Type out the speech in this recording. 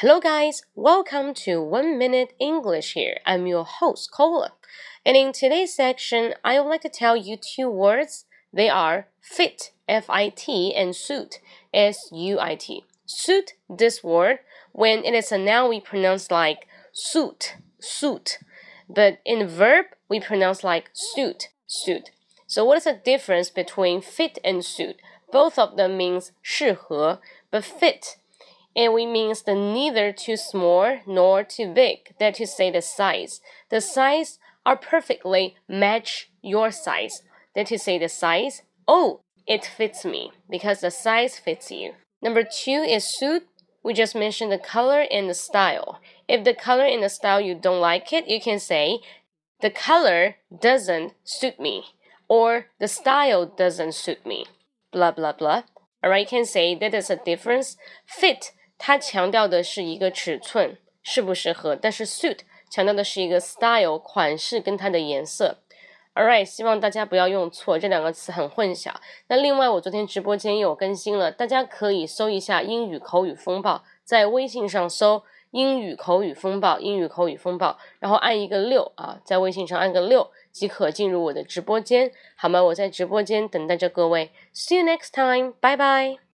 Hello, guys. Welcome to One Minute English here. I'm your host, Cola. And in today's section, I would like to tell you two words. They are fit, F I T, and suit, S U I T. Suit, this word, when it is a noun, we pronounce like suit, suit. But in verb, we pronounce like suit, suit. So what is the difference between fit and suit? Both of them means 适合, but fit and we means the neither too small nor too big. That is to say the size. The size are perfectly match your size. That is to say the size. Oh, it fits me because the size fits you. Number two is suit. We just mentioned the color and the style. If the color and the style you don't like it, you can say the color doesn't suit me or the style doesn't suit me. Blah blah blah. Alright, you can say that is a difference. Fit 它强调的是一个尺寸适不适合，但是 suit 强调的是一个 style 款式跟它的颜色。Alright，希望大家不要用错，这两个词很混淆。那另外，我昨天直播间也有更新了，大家可以搜一下英语口语风暴，在微信上搜英语口语风暴，英语口语风暴，然后按一个六啊，在微信上按个六即可进入我的直播间，好吗？我在直播间等待着各位。See you next time，拜拜。